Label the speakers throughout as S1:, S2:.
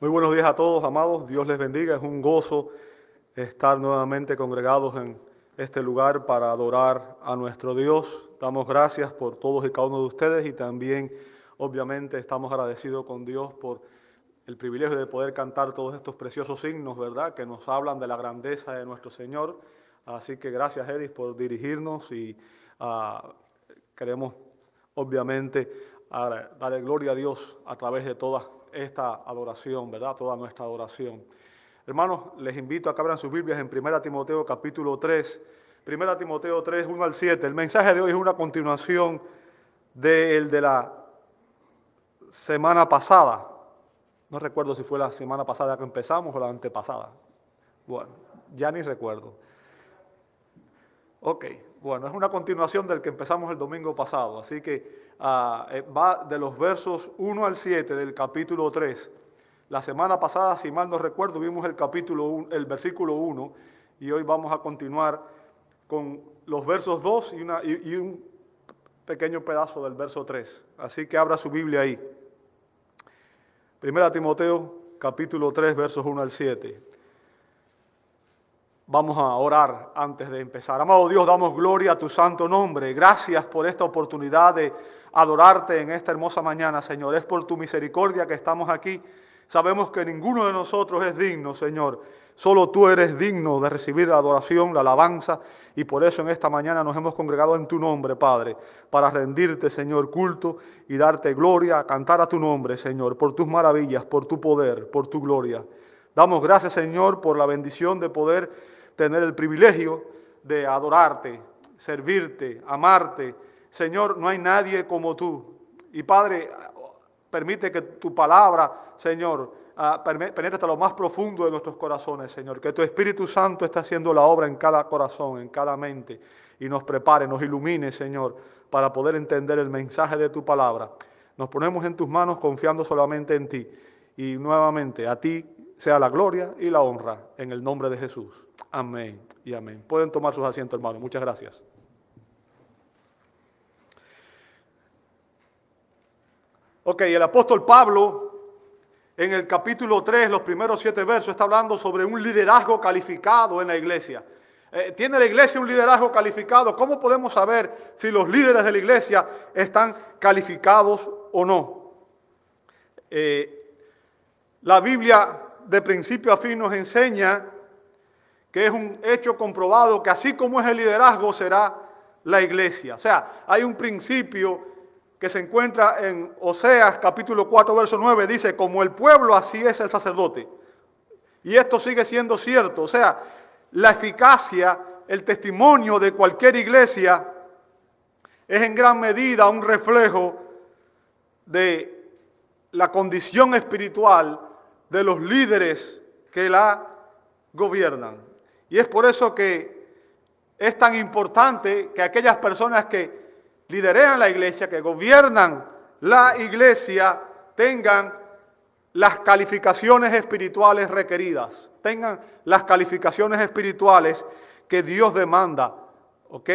S1: Muy buenos días a todos, amados. Dios les bendiga. Es un gozo estar nuevamente congregados en este lugar para adorar a nuestro Dios. Damos gracias por todos y cada uno de ustedes y también, obviamente, estamos agradecidos con Dios por el privilegio de poder cantar todos estos preciosos signos, ¿verdad? Que nos hablan de la grandeza de nuestro Señor. Así que gracias, Edith, por dirigirnos y uh, queremos, obviamente, darle gloria a Dios a través de toda esta adoración, ¿verdad? Toda nuestra adoración. Hermanos, les invito a que abran sus Biblias en 1 Timoteo capítulo 3. 1 Timoteo 3, 1 al 7. El mensaje de hoy es una continuación del de la semana pasada. No recuerdo si fue la semana pasada que empezamos o la antepasada. Bueno, ya ni recuerdo. Ok, bueno, es una continuación del que empezamos el domingo pasado, así que uh, va de los versos 1 al 7 del capítulo 3. La semana pasada, si mal no recuerdo, vimos el capítulo 1, el versículo 1 y hoy vamos a continuar con los versos 2 y, una, y, y un pequeño pedazo del verso 3. Así que abra su Biblia ahí. Primera Timoteo, capítulo 3, versos 1 al 7. Vamos a orar antes de empezar. Amado Dios, damos gloria a tu santo nombre. Gracias por esta oportunidad de adorarte en esta hermosa mañana, Señor. Es por tu misericordia que estamos aquí. Sabemos que ninguno de nosotros es digno, Señor. Solo tú eres digno de recibir la adoración, la alabanza, y por eso en esta mañana nos hemos congregado en tu nombre, Padre, para rendirte, Señor, culto y darte gloria, cantar a tu nombre, Señor, por tus maravillas, por tu poder, por tu gloria. Damos gracias, Señor, por la bendición de poder tener el privilegio de adorarte, servirte, amarte. Señor, no hay nadie como tú. Y Padre, permite que tu palabra, Señor, uh, penetre hasta lo más profundo de nuestros corazones, Señor. Que tu Espíritu Santo esté haciendo la obra en cada corazón, en cada mente. Y nos prepare, nos ilumine, Señor, para poder entender el mensaje de tu palabra. Nos ponemos en tus manos confiando solamente en ti. Y nuevamente, a ti sea la gloria y la honra en el nombre de Jesús. Amén y amén. Pueden tomar sus asientos, hermanos. Muchas gracias. Ok, el apóstol Pablo en el capítulo 3, los primeros siete versos, está hablando sobre un liderazgo calificado en la iglesia. Eh, ¿Tiene la iglesia un liderazgo calificado? ¿Cómo podemos saber si los líderes de la iglesia están calificados o no? Eh, la Biblia de principio a fin nos enseña que es un hecho comprobado que así como es el liderazgo será la iglesia. O sea, hay un principio que se encuentra en Oseas capítulo 4, verso 9, dice, como el pueblo, así es el sacerdote. Y esto sigue siendo cierto. O sea, la eficacia, el testimonio de cualquier iglesia es en gran medida un reflejo de la condición espiritual de los líderes que la gobiernan. Y es por eso que es tan importante que aquellas personas que liderean la iglesia, que gobiernan la iglesia, tengan las calificaciones espirituales requeridas, tengan las calificaciones espirituales que Dios demanda. ¿Ok?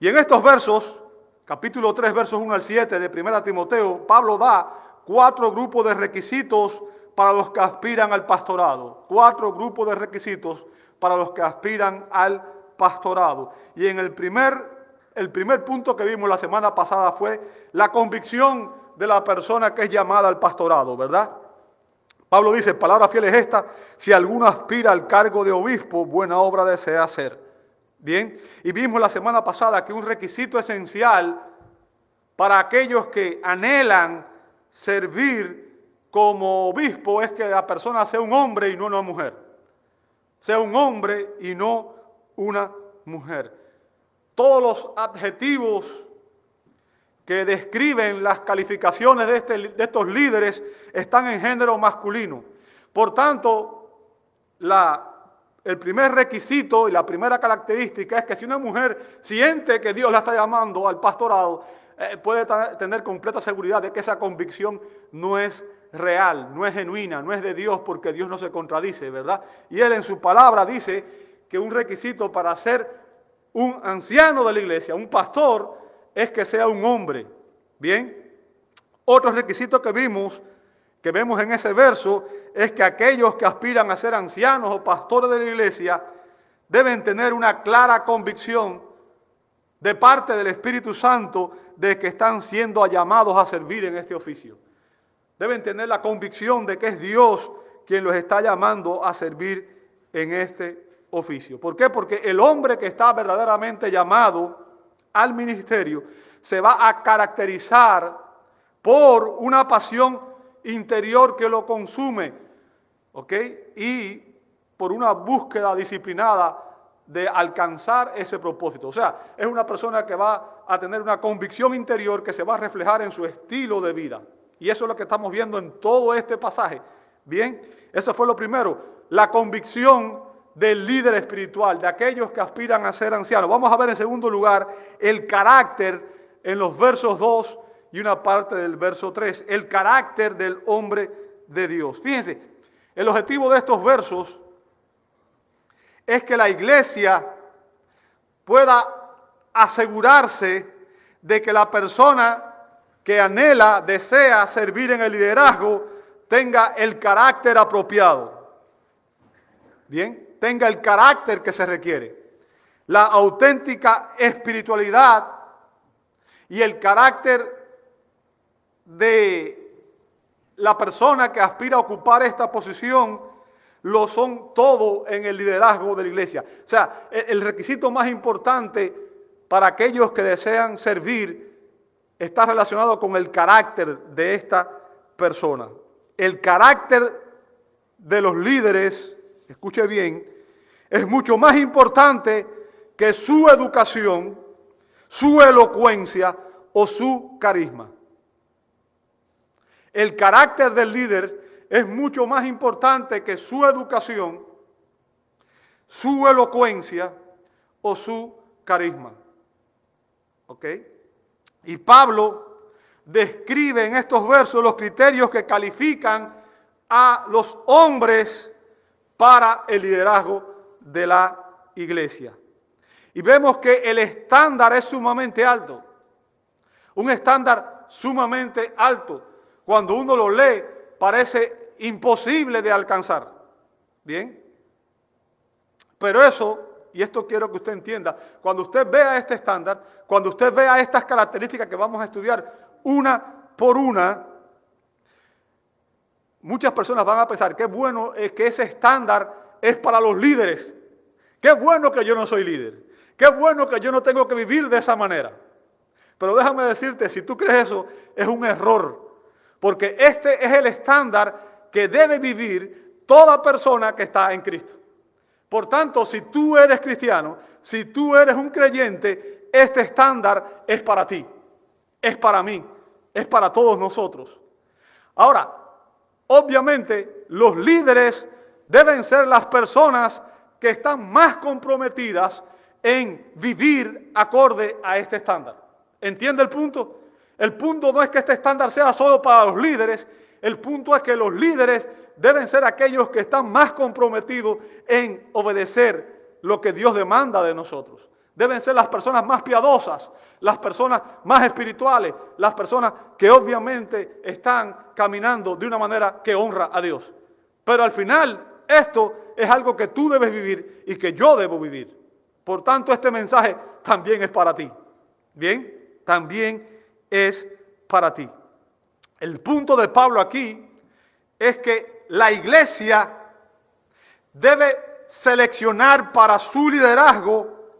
S1: Y en estos versos, capítulo 3, versos 1 al 7 de 1 Timoteo, Pablo da cuatro grupos de requisitos para los que aspiran al pastorado. Cuatro grupos de requisitos para los que aspiran al pastorado. Y en el primer el primer punto que vimos la semana pasada fue la convicción de la persona que es llamada al pastorado, ¿verdad? Pablo dice, palabra fiel es esta, si alguno aspira al cargo de obispo, buena obra desea hacer. Bien, y vimos la semana pasada que un requisito esencial para aquellos que anhelan servir como obispo es que la persona sea un hombre y no una mujer. Sea un hombre y no una mujer. Todos los adjetivos que describen las calificaciones de, este, de estos líderes están en género masculino. Por tanto, la, el primer requisito y la primera característica es que si una mujer siente que Dios la está llamando al pastorado, eh, puede tener completa seguridad de que esa convicción no es real, no es genuina, no es de Dios porque Dios no se contradice, ¿verdad? Y Él en su palabra dice que un requisito para ser un anciano de la iglesia, un pastor, es que sea un hombre. Bien. Otro requisito que vimos que vemos en ese verso es que aquellos que aspiran a ser ancianos o pastores de la iglesia deben tener una clara convicción de parte del Espíritu Santo de que están siendo llamados a servir en este oficio. Deben tener la convicción de que es Dios quien los está llamando a servir en este oficio. ¿Por qué? Porque el hombre que está verdaderamente llamado al ministerio se va a caracterizar por una pasión interior que lo consume, ¿ok? Y por una búsqueda disciplinada de alcanzar ese propósito. O sea, es una persona que va a tener una convicción interior que se va a reflejar en su estilo de vida. Y eso es lo que estamos viendo en todo este pasaje. Bien, eso fue lo primero, la convicción del líder espiritual, de aquellos que aspiran a ser ancianos. Vamos a ver en segundo lugar el carácter en los versos 2 y una parte del verso 3, el carácter del hombre de Dios. Fíjense, el objetivo de estos versos es que la iglesia pueda asegurarse de que la persona que anhela, desea servir en el liderazgo, tenga el carácter apropiado. Bien, tenga el carácter que se requiere. La auténtica espiritualidad y el carácter de la persona que aspira a ocupar esta posición lo son todo en el liderazgo de la iglesia. O sea, el requisito más importante para aquellos que desean servir está relacionado con el carácter de esta persona. El carácter de los líderes, escuche bien, es mucho más importante que su educación, su elocuencia o su carisma. El carácter del líder es mucho más importante que su educación, su elocuencia o su carisma. ¿Ok? Y Pablo describe en estos versos los criterios que califican a los hombres para el liderazgo de la iglesia. Y vemos que el estándar es sumamente alto. Un estándar sumamente alto. Cuando uno lo lee, parece imposible de alcanzar. Bien. Pero eso, y esto quiero que usted entienda, cuando usted vea este estándar, cuando usted vea estas características que vamos a estudiar una por una, muchas personas van a pensar, qué bueno es que ese estándar es para los líderes. Qué bueno que yo no soy líder. Qué bueno que yo no tengo que vivir de esa manera. Pero déjame decirte, si tú crees eso, es un error. Porque este es el estándar que debe vivir toda persona que está en Cristo. Por tanto, si tú eres cristiano, si tú eres un creyente, este estándar es para ti, es para mí, es para todos nosotros. Ahora, obviamente, los líderes deben ser las personas que están más comprometidas en vivir acorde a este estándar. ¿Entiende el punto? El punto no es que este estándar sea solo para los líderes, el punto es que los líderes deben ser aquellos que están más comprometidos en obedecer lo que Dios demanda de nosotros. Deben ser las personas más piadosas, las personas más espirituales, las personas que obviamente están caminando de una manera que honra a Dios. Pero al final esto es algo que tú debes vivir y que yo debo vivir. Por tanto, este mensaje también es para ti. Bien, también es para ti. El punto de Pablo aquí es que la iglesia debe seleccionar para su liderazgo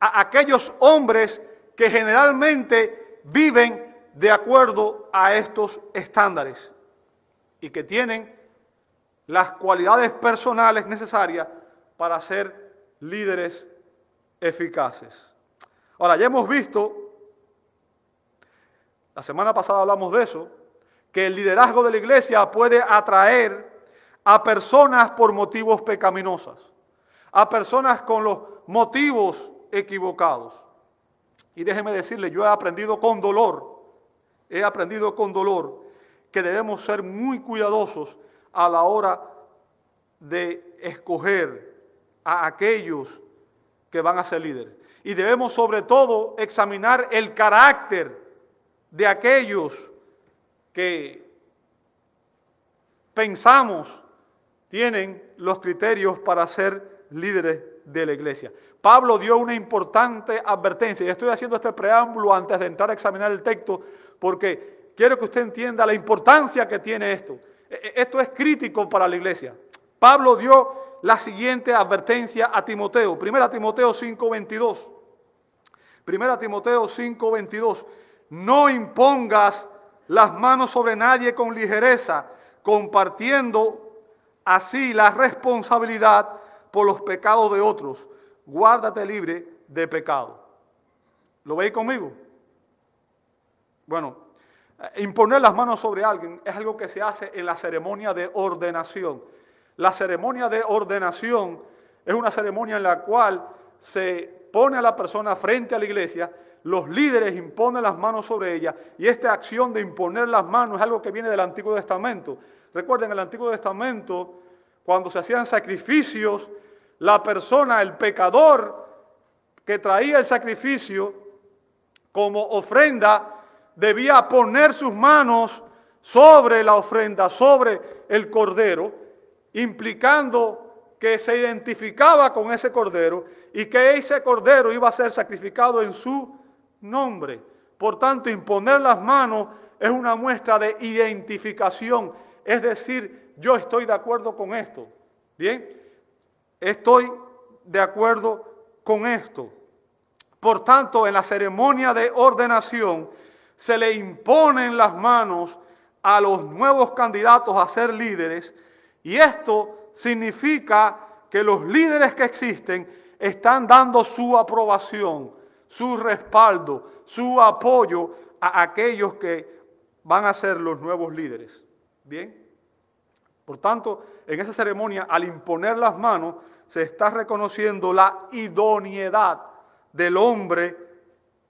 S1: a aquellos hombres que generalmente viven de acuerdo a estos estándares y que tienen las cualidades personales necesarias para ser líderes eficaces. Ahora, ya hemos visto, la semana pasada hablamos de eso, que el liderazgo de la iglesia puede atraer a personas por motivos pecaminosos, a personas con los motivos equivocados. Y déjeme decirle, yo he aprendido con dolor, he aprendido con dolor que debemos ser muy cuidadosos a la hora de escoger a aquellos que van a ser líderes. Y debemos sobre todo examinar el carácter de aquellos que pensamos tienen los criterios para ser líderes de la iglesia. Pablo dio una importante advertencia y estoy haciendo este preámbulo antes de entrar a examinar el texto porque quiero que usted entienda la importancia que tiene esto. E, e, esto es crítico para la iglesia. Pablo dio la siguiente advertencia a Timoteo. Primera Timoteo 5:22. Primera Timoteo 5:22. No impongas las manos sobre nadie con ligereza, compartiendo así la responsabilidad por los pecados de otros. Guárdate libre de pecado. ¿Lo veis conmigo? Bueno, imponer las manos sobre alguien es algo que se hace en la ceremonia de ordenación. La ceremonia de ordenación es una ceremonia en la cual se pone a la persona frente a la iglesia, los líderes imponen las manos sobre ella y esta acción de imponer las manos es algo que viene del Antiguo Testamento. Recuerden, en el Antiguo Testamento, cuando se hacían sacrificios, la persona, el pecador que traía el sacrificio como ofrenda, debía poner sus manos sobre la ofrenda, sobre el cordero, implicando que se identificaba con ese cordero y que ese cordero iba a ser sacrificado en su nombre. Por tanto, imponer las manos es una muestra de identificación, es decir, yo estoy de acuerdo con esto. Bien, estoy de acuerdo con esto. Por tanto, en la ceremonia de ordenación se le imponen las manos a los nuevos candidatos a ser líderes y esto significa que los líderes que existen están dando su aprobación, su respaldo, su apoyo a aquellos que van a ser los nuevos líderes. Bien. Por tanto, en esa ceremonia, al imponer las manos, se está reconociendo la idoneidad del hombre,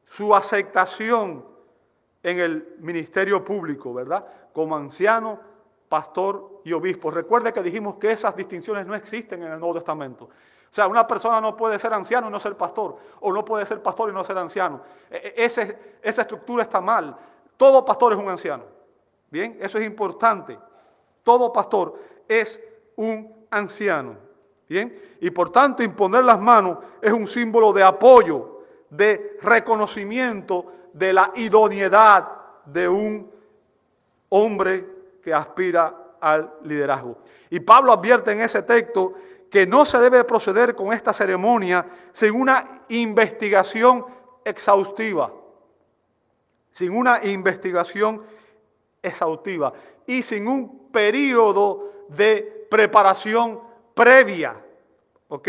S1: su aceptación en el ministerio público, ¿verdad? Como anciano, pastor y obispo. Recuerde que dijimos que esas distinciones no existen en el Nuevo Testamento. O sea, una persona no puede ser anciano y no ser pastor, o no puede ser pastor y no ser anciano. E, e, esa estructura está mal. Todo pastor es un anciano. Bien, eso es importante. Todo pastor es un anciano. Bien, y por tanto imponer las manos es un símbolo de apoyo, de reconocimiento de la idoneidad de un hombre que aspira al liderazgo. Y Pablo advierte en ese texto que no se debe proceder con esta ceremonia sin una investigación exhaustiva, sin una investigación exhaustiva y sin un periodo de preparación previa. ¿Ok?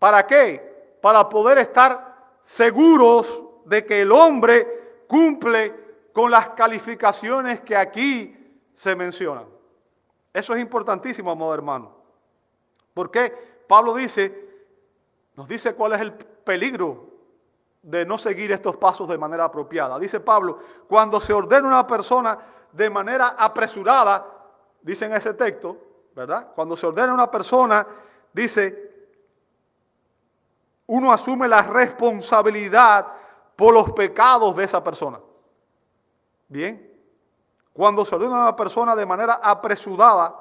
S1: ¿Para qué? Para poder estar seguros de que el hombre cumple con las calificaciones que aquí se mencionan. Eso es importantísimo, amado hermano. Porque Pablo dice, nos dice cuál es el peligro de no seguir estos pasos de manera apropiada. Dice Pablo, cuando se ordena una persona de manera apresurada, dice en ese texto, ¿verdad? Cuando se ordena una persona, dice, uno asume la responsabilidad por los pecados de esa persona. Bien, cuando se ordena a una persona de manera apresurada,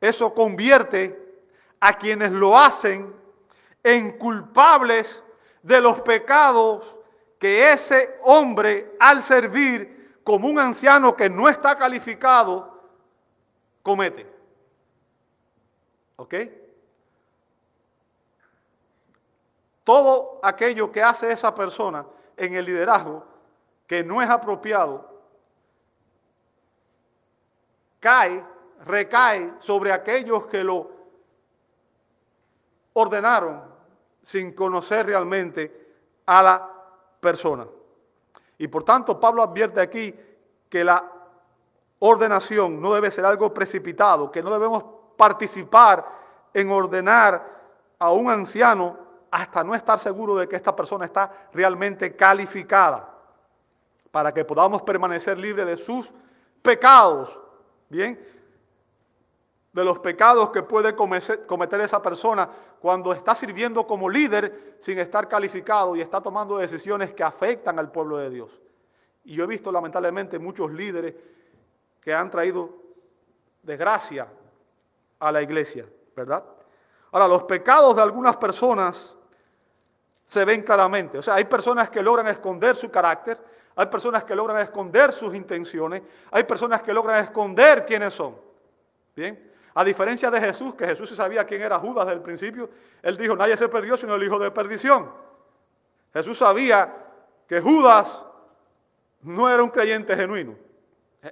S1: eso convierte a quienes lo hacen en culpables de los pecados que ese hombre al servir como un anciano que no está calificado comete. ¿Ok? Todo aquello que hace esa persona en el liderazgo que no es apropiado, cae, recae sobre aquellos que lo ordenaron sin conocer realmente a la persona. Y por tanto, Pablo advierte aquí que la ordenación no debe ser algo precipitado, que no debemos participar en ordenar a un anciano hasta no estar seguro de que esta persona está realmente calificada para que podamos permanecer libres de sus pecados, ¿bien? De los pecados que puede cometer esa persona cuando está sirviendo como líder sin estar calificado y está tomando decisiones que afectan al pueblo de Dios. Y yo he visto lamentablemente muchos líderes que han traído de gracia a la iglesia, ¿verdad? Ahora, los pecados de algunas personas se ven claramente. O sea, hay personas que logran esconder su carácter, hay personas que logran esconder sus intenciones, hay personas que logran esconder quiénes son. Bien, a diferencia de Jesús, que Jesús sabía quién era Judas desde el principio, él dijo, nadie se perdió sino el hijo de perdición. Jesús sabía que Judas no era un creyente genuino.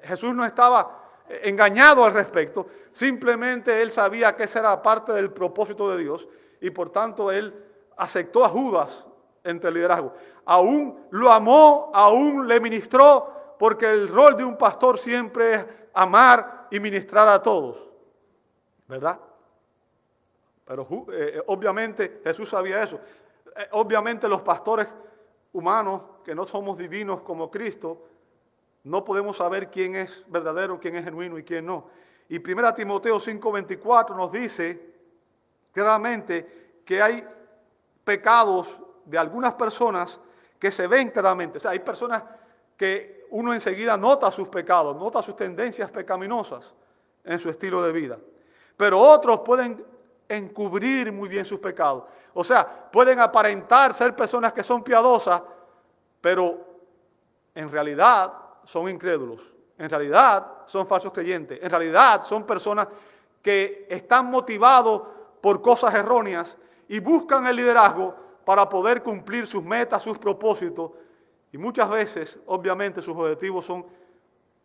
S1: Jesús no estaba engañado al respecto, simplemente él sabía que esa era parte del propósito de Dios y por tanto él aceptó a Judas entre el liderazgo. Aún lo amó, aún le ministró, porque el rol de un pastor siempre es amar y ministrar a todos. ¿Verdad? Pero eh, eh, obviamente Jesús sabía eso. Eh, obviamente los pastores humanos, que no somos divinos como Cristo, no podemos saber quién es verdadero, quién es genuino y quién no. Y 1 Timoteo 5:24 nos dice claramente que hay pecados de algunas personas que se ven claramente. O sea, hay personas que uno enseguida nota sus pecados, nota sus tendencias pecaminosas en su estilo de vida. Pero otros pueden encubrir muy bien sus pecados. O sea, pueden aparentar ser personas que son piadosas, pero en realidad son incrédulos. En realidad son falsos creyentes. En realidad son personas que están motivados por cosas erróneas y buscan el liderazgo para poder cumplir sus metas, sus propósitos. Y muchas veces, obviamente, sus objetivos son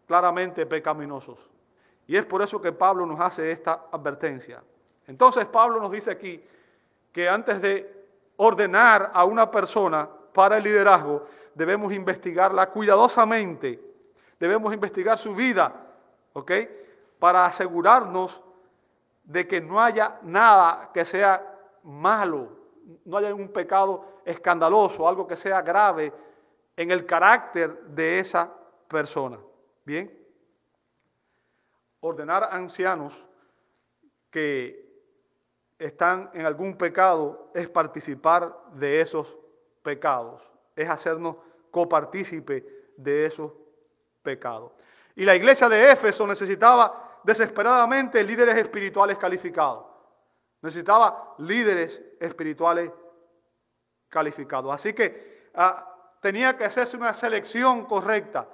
S1: claramente pecaminosos. Y es por eso que Pablo nos hace esta advertencia. Entonces Pablo nos dice aquí que antes de ordenar a una persona para el liderazgo, debemos investigarla cuidadosamente, debemos investigar su vida, ¿ok? Para asegurarnos de que no haya nada que sea malo, no haya un pecado escandaloso, algo que sea grave en el carácter de esa persona. Bien, ordenar a ancianos que están en algún pecado es participar de esos pecados, es hacernos copartícipe de esos pecados. Y la iglesia de Éfeso necesitaba desesperadamente líderes espirituales calificados. Necesitaba líderes espirituales calificados. Así que ah, tenía que hacerse una selección correcta.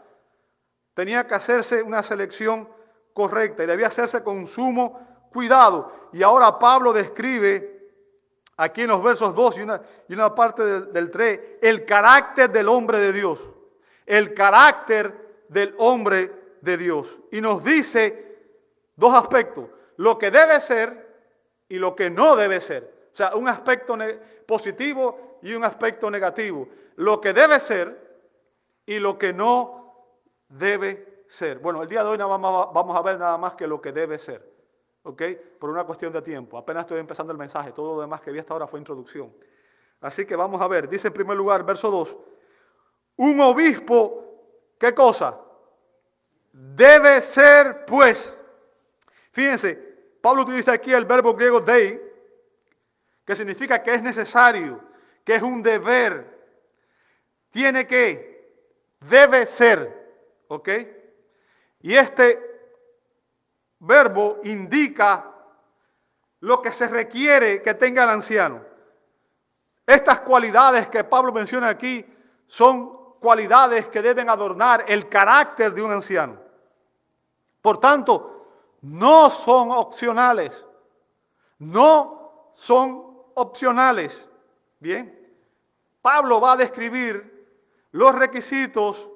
S1: Tenía que hacerse una selección correcta y debía hacerse con sumo cuidado. Y ahora Pablo describe aquí en los versos 2 y una, y una parte del, del 3 el carácter del hombre de Dios. El carácter del hombre de Dios. Y nos dice dos aspectos. Lo que debe ser y lo que no debe ser. O sea, un aspecto positivo y un aspecto negativo. Lo que debe ser y lo que no debe ser. Bueno, el día de hoy vamos a ver nada más que lo que debe ser. ¿Ok? Por una cuestión de tiempo. Apenas estoy empezando el mensaje. Todo lo demás que vi hasta ahora fue introducción. Así que vamos a ver. Dice en primer lugar, verso 2. Un obispo, ¿qué cosa? Debe ser, pues. Fíjense, Pablo utiliza aquí el verbo griego dei, que significa que es necesario, que es un deber. Tiene que, debe ser, ¿ok? Y este verbo indica lo que se requiere que tenga el anciano. Estas cualidades que Pablo menciona aquí son cualidades que deben adornar el carácter de un anciano. Por tanto, no son opcionales. No son opcionales. Bien. Pablo va a describir los requisitos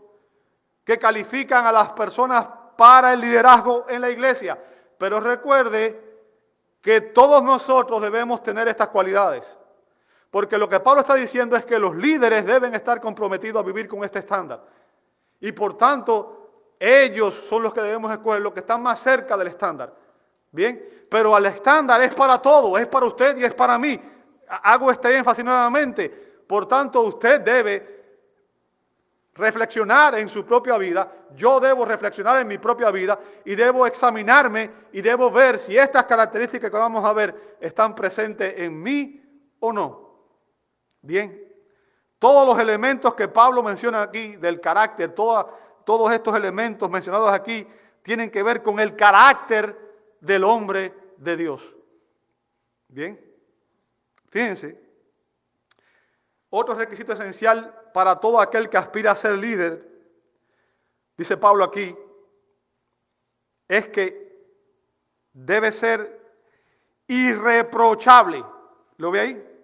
S1: que califican a las personas para el liderazgo en la iglesia. Pero recuerde que todos nosotros debemos tener estas cualidades. Porque lo que Pablo está diciendo es que los líderes deben estar comprometidos a vivir con este estándar. Y por tanto, ellos son los que debemos escoger, los que están más cerca del estándar. Bien, pero al estándar es para todo, es para usted y es para mí. Hago este énfasis nuevamente. Por tanto, usted debe reflexionar en su propia vida, yo debo reflexionar en mi propia vida y debo examinarme y debo ver si estas características que vamos a ver están presentes en mí o no. Bien, todos los elementos que Pablo menciona aquí del carácter, toda todos estos elementos mencionados aquí tienen que ver con el carácter del hombre de Dios. Bien, fíjense, otro requisito esencial para todo aquel que aspira a ser líder, dice Pablo aquí, es que debe ser irreprochable. ¿Lo ve ahí?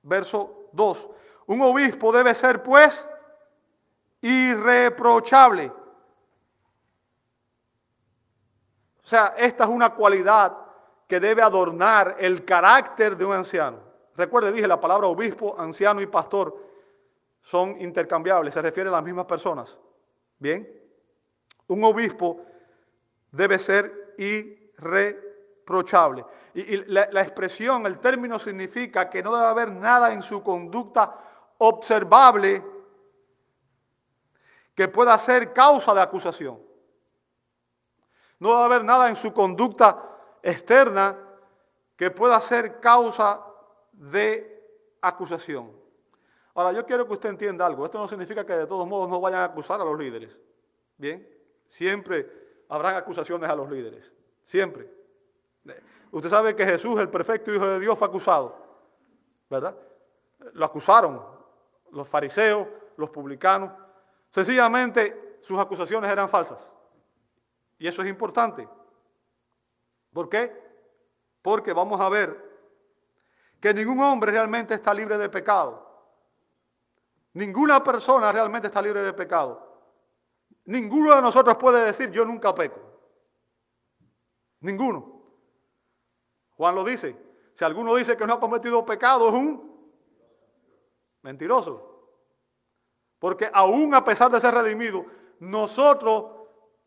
S1: Verso 2. Un obispo debe ser, pues, irreprochable. O sea, esta es una cualidad que debe adornar el carácter de un anciano. Recuerde, dije, la palabra obispo, anciano y pastor son intercambiables, se refieren a las mismas personas. Bien, un obispo debe ser irreprochable. Y, la expresión, el término significa que no debe haber nada en su conducta observable que pueda ser causa de acusación. No debe haber nada en su conducta externa que pueda ser causa de acusación. Ahora, yo quiero que usted entienda algo. Esto no significa que de todos modos no vayan a acusar a los líderes. Bien, siempre habrán acusaciones a los líderes. Siempre. Usted sabe que Jesús, el perfecto Hijo de Dios, fue acusado. ¿Verdad? Lo acusaron los fariseos, los publicanos. Sencillamente sus acusaciones eran falsas. Y eso es importante. ¿Por qué? Porque vamos a ver que ningún hombre realmente está libre de pecado. Ninguna persona realmente está libre de pecado. Ninguno de nosotros puede decir yo nunca peco. Ninguno. Juan lo dice. Si alguno dice que no ha cometido pecado es un mentiroso. Porque aún a pesar de ser redimido, nosotros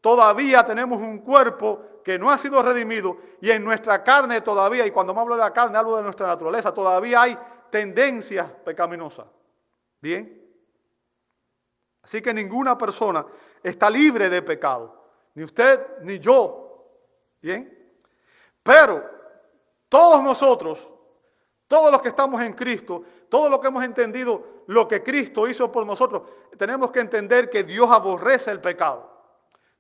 S1: todavía tenemos un cuerpo que no ha sido redimido y en nuestra carne todavía, y cuando me hablo de la carne hablo de nuestra naturaleza, todavía hay tendencias pecaminosas. Bien. Así que ninguna persona está libre de pecado, ni usted ni yo. Bien. Pero todos nosotros, todos los que estamos en Cristo, todos los que hemos entendido lo que Cristo hizo por nosotros, tenemos que entender que Dios aborrece el pecado.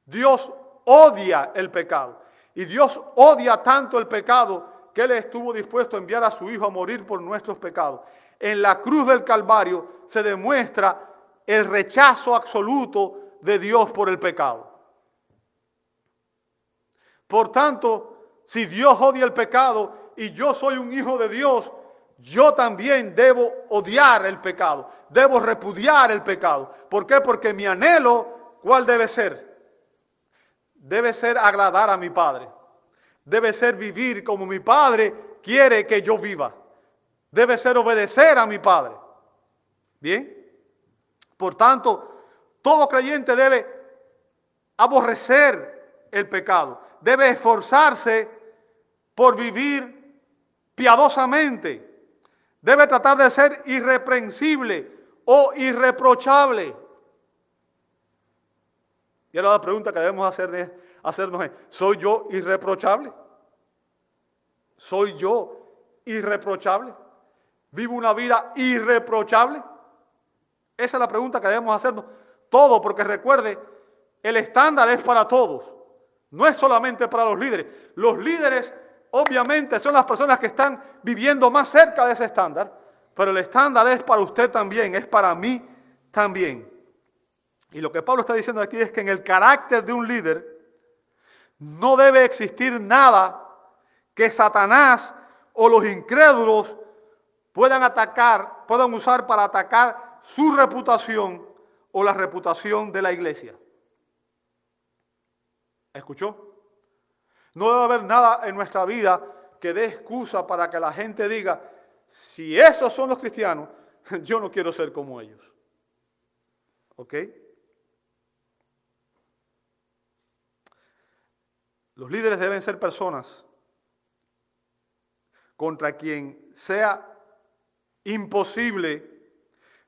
S1: Dios odia el pecado. Y Dios odia tanto el pecado que Él estuvo dispuesto a enviar a su Hijo a morir por nuestros pecados. En la cruz del Calvario se demuestra el rechazo absoluto de Dios por el pecado. Por tanto, si Dios odia el pecado y yo soy un hijo de Dios, yo también debo odiar el pecado, debo repudiar el pecado. ¿Por qué? Porque mi anhelo, ¿cuál debe ser? debe ser agradar a mi Padre. Debe ser vivir como mi Padre quiere que yo viva. Debe ser obedecer a mi Padre. Bien. Por tanto, todo creyente debe aborrecer el pecado. Debe esforzarse por vivir piadosamente. Debe tratar de ser irreprensible o irreprochable. Y ahora la pregunta que debemos hacer hacernos es, ¿soy yo irreprochable? ¿Soy yo irreprochable? ¿Vivo una vida irreprochable? Esa es la pregunta que debemos hacernos. Todo, porque recuerde, el estándar es para todos. No es solamente para los líderes. Los líderes, obviamente, son las personas que están viviendo más cerca de ese estándar, pero el estándar es para usted también, es para mí también. Y lo que Pablo está diciendo aquí es que en el carácter de un líder no debe existir nada que Satanás o los incrédulos puedan atacar, puedan usar para atacar su reputación o la reputación de la iglesia. ¿Escuchó? No debe haber nada en nuestra vida que dé excusa para que la gente diga, si esos son los cristianos, yo no quiero ser como ellos. ¿Ok? Los líderes deben ser personas contra quien sea imposible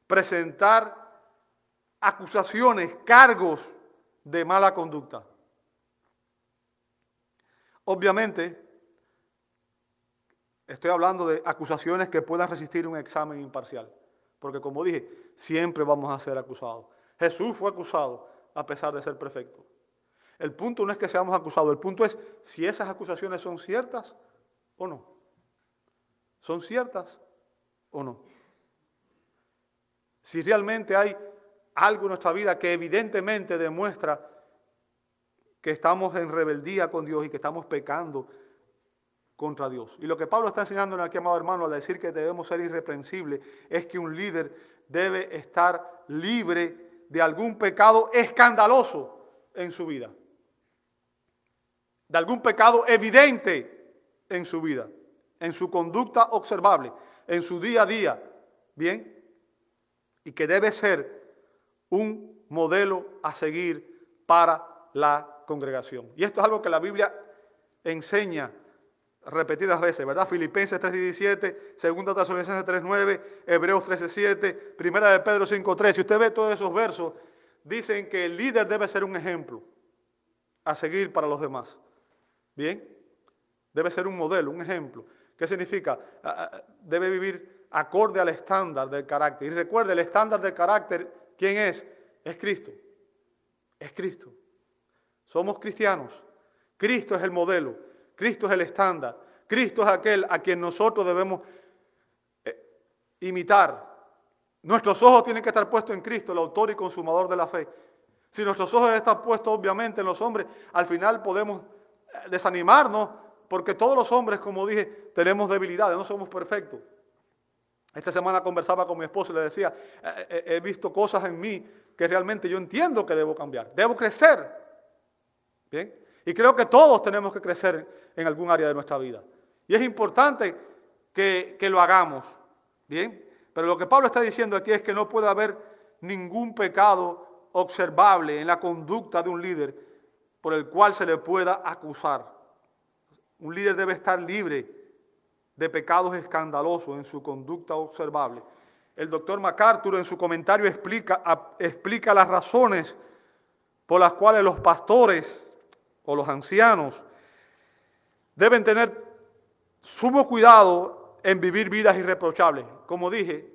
S1: presentar acusaciones, cargos de mala conducta. Obviamente, estoy hablando de acusaciones que puedan resistir un examen imparcial, porque como dije, siempre vamos a ser acusados. Jesús fue acusado a pesar de ser perfecto. El punto no es que seamos acusados, el punto es si esas acusaciones son ciertas o no. ¿Son ciertas o no? Si realmente hay algo en nuestra vida que evidentemente demuestra que estamos en rebeldía con Dios y que estamos pecando contra Dios. Y lo que Pablo está enseñando aquí, amado hermano, al decir que debemos ser irreprensibles, es que un líder debe estar libre de algún pecado escandaloso en su vida, de algún pecado evidente en su vida, en su conducta observable, en su día a día, ¿bien? Y que debe ser un modelo a seguir para la congregación. Y esto es algo que la Biblia enseña repetidas veces, ¿verdad? Filipenses 3.17, Segunda Tesalonicenses 3.9, Hebreos 13.7, Primera de Pedro 5.3. Si usted ve todos esos versos, dicen que el líder debe ser un ejemplo a seguir para los demás. ¿Bien? Debe ser un modelo, un ejemplo. ¿Qué significa? Debe vivir acorde al estándar del carácter. Y recuerde, el estándar del carácter, ¿quién es? Es Cristo. Es Cristo. Somos cristianos. Cristo es el modelo. Cristo es el estándar. Cristo es aquel a quien nosotros debemos eh, imitar. Nuestros ojos tienen que estar puestos en Cristo, el autor y consumador de la fe. Si nuestros ojos están puestos obviamente en los hombres, al final podemos eh, desanimarnos porque todos los hombres, como dije, tenemos debilidades, no somos perfectos. Esta semana conversaba con mi esposo y le decía, eh, he visto cosas en mí que realmente yo entiendo que debo cambiar, debo crecer. Bien, y creo que todos tenemos que crecer en algún área de nuestra vida. Y es importante que, lo hagamos. Bien. Pero lo que Pablo está diciendo aquí es que no puede haber ningún pecado observable en la conducta de un líder por el cual se le pueda acusar. Un líder debe estar libre de pecados escandalosos en su conducta observable. El doctor MacArthur en su comentario explica, explica las razones por las cuales los pastores o los ancianos deben tener sumo cuidado en vivir vidas irreprochables. Como dije,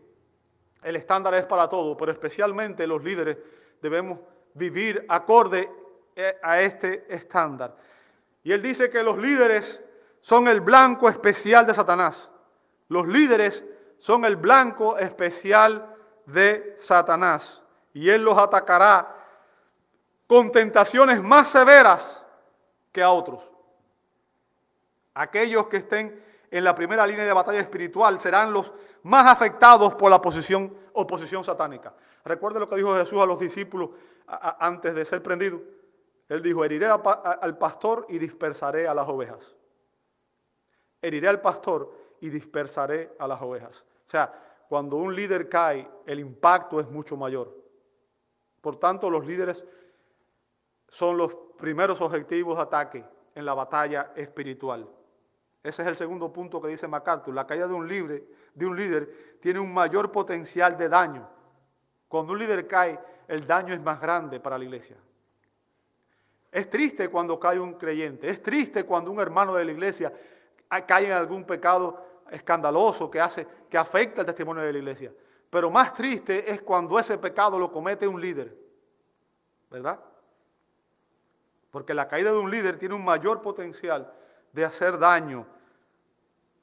S1: el estándar es para todos, pero especialmente los líderes debemos vivir acorde a este estándar. Y él dice que los líderes son el blanco especial de Satanás. Los líderes son el blanco especial de Satanás. Y él los atacará con tentaciones más severas que a otros. Aquellos que estén en la primera línea de batalla espiritual serán los más afectados por la posición, oposición satánica. Recuerde lo que dijo Jesús a los discípulos antes de ser prendido. Él dijo, heriré al pastor y dispersaré a las ovejas. Heriré al pastor y dispersaré a las ovejas. O sea, cuando un líder cae, el impacto es mucho mayor. Por tanto, los líderes son los primeros objetivos de ataque en la batalla espiritual. Ese es el segundo punto que dice MacArthur. La caída de un, libre, de un líder tiene un mayor potencial de daño. Cuando un líder cae, el daño es más grande para la iglesia. Es triste cuando cae un creyente, es triste cuando un hermano de la iglesia cae en algún pecado escandaloso que hace que afecta el testimonio de la iglesia. Pero más triste es cuando ese pecado lo comete un líder. ¿Verdad? Porque la caída de un líder tiene un mayor potencial de hacer daño.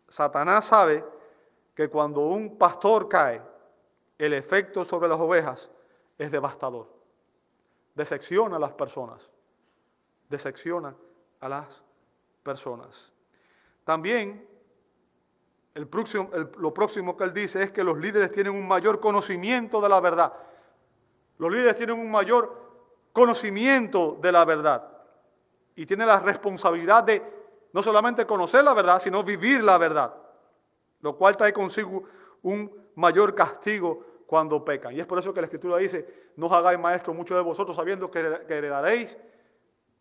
S1: Satanás sabe que cuando un pastor cae, el efecto sobre las ovejas es devastador. Decepciona a las personas. Decepciona a las personas. También lo próximo que él dice es que los líderes tienen un mayor conocimiento de la verdad. Los líderes tienen un mayor conocimiento de la verdad y tiene la responsabilidad de no solamente conocer la verdad, sino vivir la verdad, lo cual trae consigo un mayor castigo cuando pecan. Y es por eso que la Escritura dice, no os hagáis maestros muchos de vosotros sabiendo que heredaréis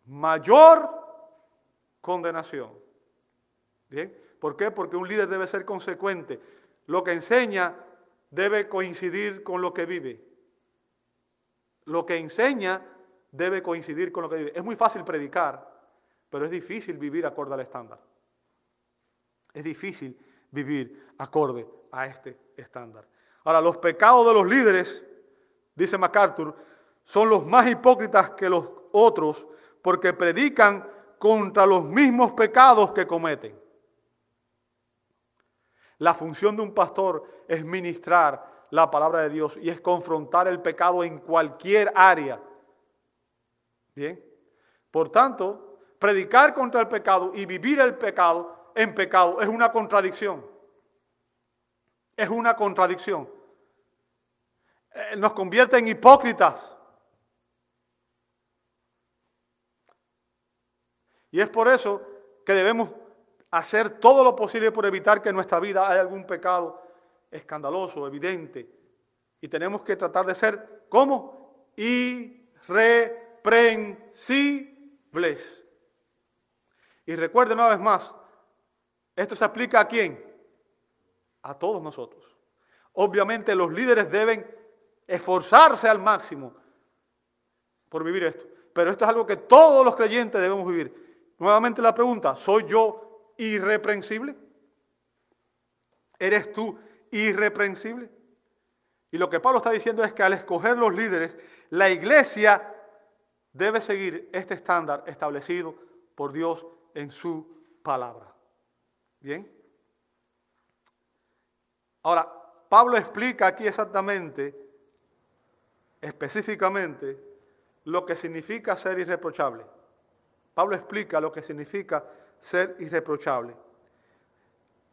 S1: mayor condenación. ¿Bien? ¿Por qué? Porque un líder debe ser consecuente. Lo que enseña debe coincidir con lo que vive. Lo que enseña debe coincidir con lo que vive. Es muy fácil predicar, pero es difícil vivir acorde al estándar. Es difícil vivir acorde a este estándar. Ahora, los pecados de los líderes, dice MacArthur, son los más hipócritas que los otros porque predican contra los mismos pecados que cometen. La función de un pastor es ministrar la palabra de Dios y es confrontar el pecado en cualquier área. Bien. Por tanto, predicar contra el pecado y vivir el pecado en pecado es una contradicción. Es una contradicción. Eh, nos convierte en hipócritas. Y es por eso que debemos hacer todo lo posible por evitar que en nuestra vida haya algún pecado escandaloso, evidente. Y tenemos que tratar de ser, ¿cómo? Irreprensibles. Y recuerde una vez más, esto se aplica a quién? A todos nosotros. Obviamente los líderes deben esforzarse al máximo por vivir esto. Pero esto es algo que todos los creyentes debemos vivir. Nuevamente la pregunta, ¿soy yo irreprensible? ¿Eres tú irreprensible? Y lo que Pablo está diciendo es que al escoger los líderes, la iglesia debe seguir este estándar establecido por Dios en su palabra. ¿Bien? Ahora, Pablo explica aquí exactamente, específicamente, lo que significa ser irreprochable. Pablo explica lo que significa ser irreprochable.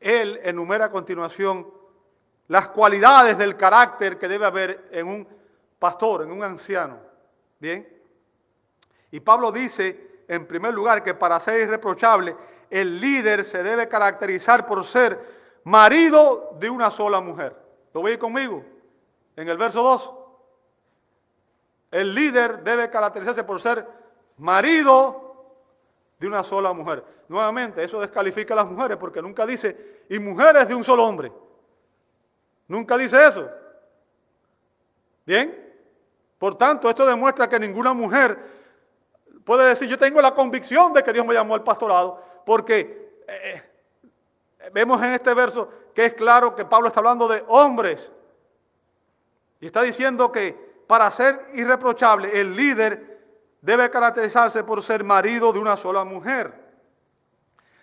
S1: Él enumera a continuación las cualidades del carácter que debe haber en un pastor, en un anciano. Bien. Y Pablo dice, en primer lugar, que para ser irreprochable, el líder se debe caracterizar por ser marido de una sola mujer. ¿Lo veis conmigo? En el verso 2. El líder debe caracterizarse por ser marido de una sola mujer. Nuevamente, eso descalifica a las mujeres porque nunca dice, y mujeres de un solo hombre. Nunca dice eso. ¿Bien? Por tanto, esto demuestra que ninguna mujer puede decir, yo tengo la convicción de que Dios me llamó al pastorado, porque eh, eh, vemos en este verso que es claro que Pablo está hablando de hombres. Y está diciendo que para ser irreprochable, el líder debe caracterizarse por ser marido de una sola mujer.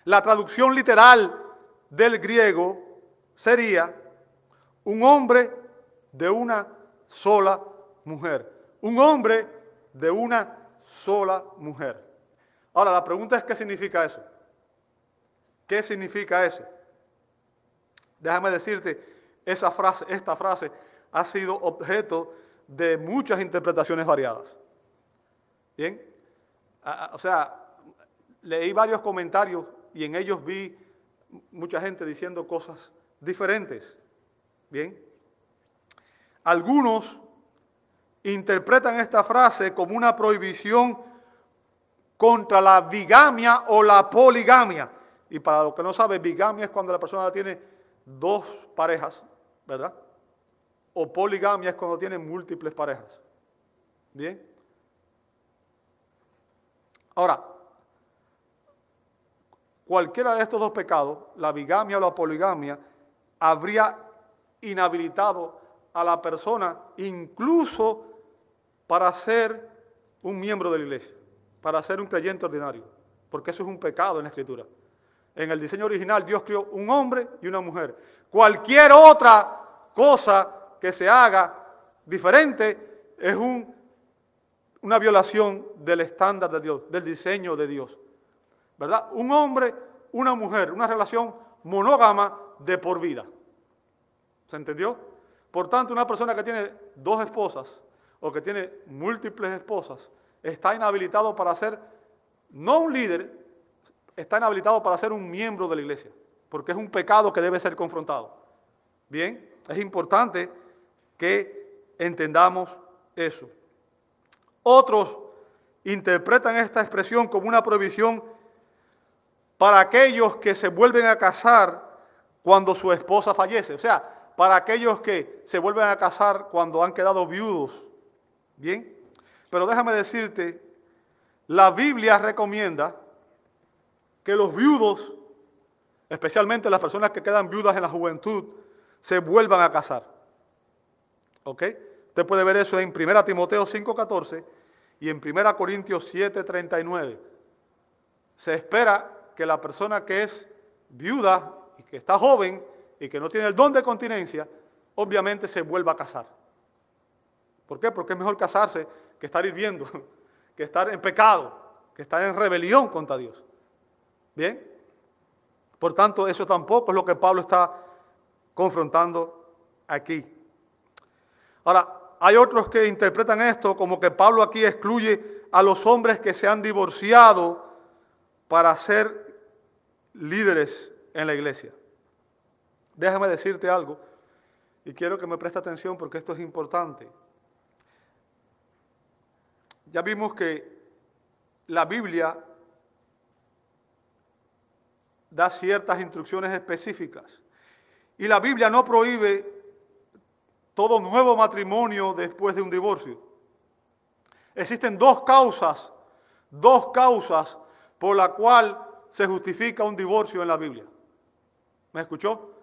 S1: La traducción literal del griego sería un hombre de una sola mujer. Un hombre de una sola mujer. Ahora, la pregunta es, ¿qué significa eso? ¿Qué significa eso? Déjame decirte, esa frase, esta frase ha sido objeto de muchas interpretaciones variadas. Bien, o sea, leí varios comentarios y en ellos vi mucha gente diciendo cosas diferentes. Bien, algunos interpretan esta frase como una prohibición contra la bigamia o la poligamia. Y para los que no saben, bigamia es cuando la persona tiene dos parejas, ¿verdad? O poligamia es cuando tiene múltiples parejas. Bien. Ahora, cualquiera de estos dos pecados, la bigamia o la poligamia, habría inhabilitado a la persona incluso para ser un miembro de la iglesia, para ser un creyente ordinario, porque eso es un pecado en la escritura. En el diseño original Dios creó un hombre y una mujer. Cualquier otra cosa que se haga diferente es un una violación del estándar de Dios, del diseño de Dios. ¿Verdad? Un hombre, una mujer, una relación monógama de por vida. ¿Se entendió? Por tanto, una persona que tiene dos esposas o que tiene múltiples esposas está inhabilitado para ser, no un líder, está inhabilitado para ser un miembro de la iglesia, porque es un pecado que debe ser confrontado. Bien, es importante que entendamos eso. Otros interpretan esta expresión como una prohibición para aquellos que se vuelven a casar cuando su esposa fallece. O sea, para aquellos que se vuelven a casar cuando han quedado viudos. Bien, pero déjame decirte, la Biblia recomienda que los viudos, especialmente las personas que quedan viudas en la juventud, se vuelvan a casar. ¿Ok? Usted puede ver eso en 1 Timoteo 5:14 y en 1 Corintios 7, 39, se espera que la persona que es viuda y que está joven y que no tiene el don de continencia, obviamente se vuelva a casar. ¿Por qué? Porque es mejor casarse que estar hirviendo, que estar en pecado, que estar en rebelión contra Dios. ¿Bien? Por tanto, eso tampoco es lo que Pablo está confrontando aquí. Ahora, hay otros que interpretan esto como que Pablo aquí excluye a los hombres que se han divorciado para ser líderes en la iglesia. Déjame decirte algo y quiero que me preste atención porque esto es importante. Ya vimos que la Biblia da ciertas instrucciones específicas y la Biblia no prohíbe todo nuevo matrimonio después de un divorcio. Existen dos causas, dos causas por la cual se justifica un divorcio en la Biblia. ¿Me escuchó?